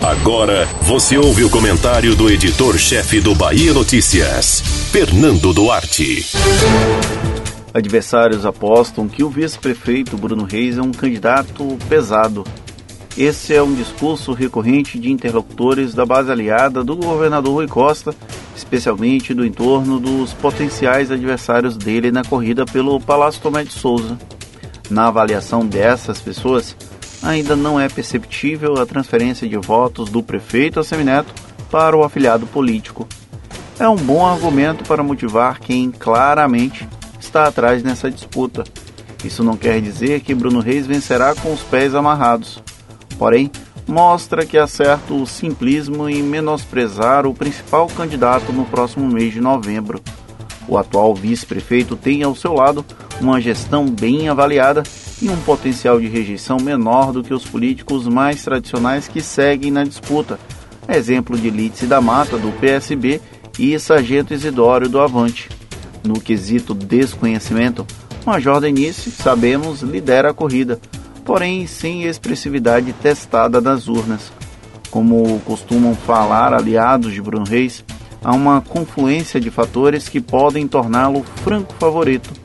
Agora você ouve o comentário do editor-chefe do Bahia Notícias, Fernando Duarte. Adversários apostam que o vice-prefeito Bruno Reis é um candidato pesado. Esse é um discurso recorrente de interlocutores da base aliada do governador Rui Costa, especialmente do entorno dos potenciais adversários dele na corrida pelo Palácio Tomé de Souza. Na avaliação dessas pessoas, ainda não é perceptível a transferência de votos do prefeito a Semineto para o afiliado político. É um bom argumento para motivar quem claramente está atrás nessa disputa. Isso não quer dizer que Bruno Reis vencerá com os pés amarrados. Porém, mostra que há certo simplismo em menosprezar o principal candidato no próximo mês de novembro. O atual vice-prefeito tem ao seu lado uma gestão bem avaliada e um potencial de rejeição menor do que os políticos mais tradicionais que seguem na disputa, exemplo de Lídice da Mata, do PSB, e Sargento Isidório, do Avante. No quesito desconhecimento, Major Denise, sabemos, lidera a corrida, porém sem expressividade testada nas urnas. Como costumam falar aliados de Bruno Reis, há uma confluência de fatores que podem torná-lo franco favorito.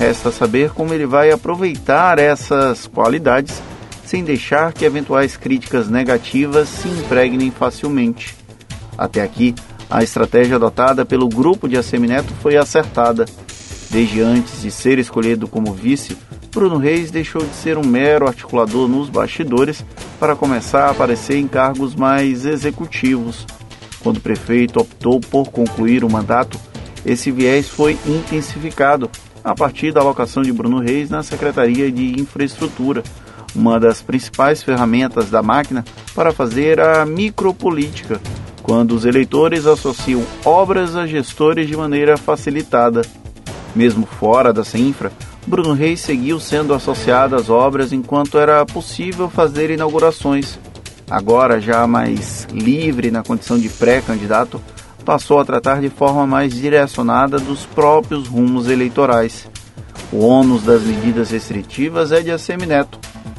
Resta saber como ele vai aproveitar essas qualidades sem deixar que eventuais críticas negativas se impregnem facilmente. Até aqui, a estratégia adotada pelo grupo de Assemineto foi acertada. Desde antes de ser escolhido como vice, Bruno Reis deixou de ser um mero articulador nos bastidores para começar a aparecer em cargos mais executivos. Quando o prefeito optou por concluir o mandato, esse viés foi intensificado a partir da alocação de Bruno Reis na Secretaria de Infraestrutura, uma das principais ferramentas da máquina para fazer a micropolítica quando os eleitores associam obras a gestores de maneira facilitada. Mesmo fora da CENFRA, Bruno Reis seguiu sendo associado às obras enquanto era possível fazer inaugurações. Agora, já mais livre na condição de pré-candidato, passou a tratar de forma mais direcionada dos próprios rumos eleitorais. O ônus das medidas restritivas é de Assemineto,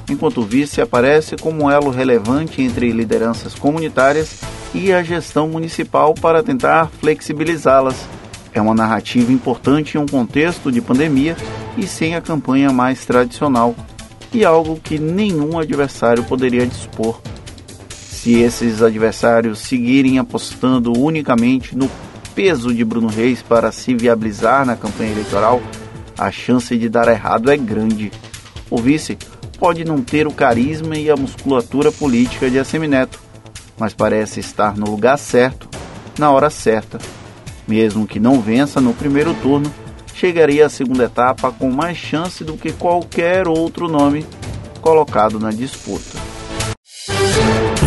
enquanto o vice aparece como um elo relevante entre lideranças comunitárias e a gestão municipal para tentar flexibilizá-las. É uma narrativa importante em um contexto de pandemia e sem a campanha mais tradicional, e algo que nenhum adversário poderia dispor. Se esses adversários seguirem apostando unicamente no peso de Bruno Reis para se viabilizar na campanha eleitoral, a chance de dar errado é grande. O vice pode não ter o carisma e a musculatura política de Assemineto, mas parece estar no lugar certo, na hora certa. Mesmo que não vença no primeiro turno, chegaria à segunda etapa com mais chance do que qualquer outro nome colocado na disputa.